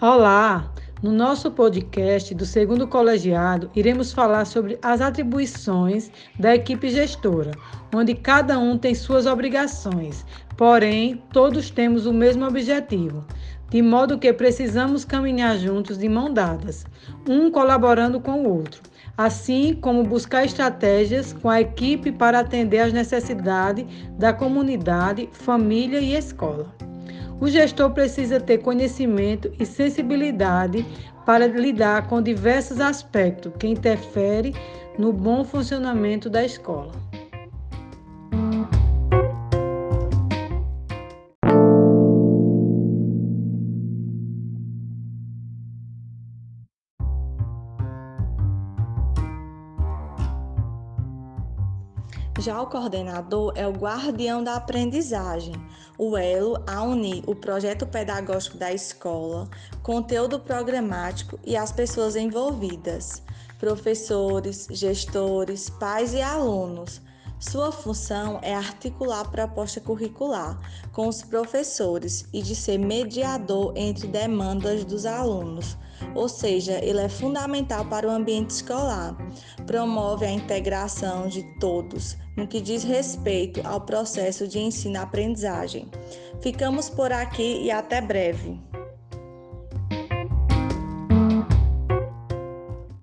Olá! No nosso podcast do segundo colegiado, iremos falar sobre as atribuições da equipe gestora, onde cada um tem suas obrigações, porém, todos temos o mesmo objetivo, de modo que precisamos caminhar juntos de mão dadas, um colaborando com o outro, assim como buscar estratégias com a equipe para atender às necessidades da comunidade, família e escola. O gestor precisa ter conhecimento e sensibilidade para lidar com diversos aspectos que interferem no bom funcionamento da escola. Já o coordenador é o guardião da aprendizagem, o elo a unir o projeto pedagógico da escola, conteúdo programático e as pessoas envolvidas, professores, gestores, pais e alunos. Sua função é articular a proposta curricular com os professores e de ser mediador entre demandas dos alunos ou seja, ele é fundamental para o ambiente escolar. Promove a integração de todos no que diz respeito ao processo de ensino-aprendizagem. Ficamos por aqui e até breve.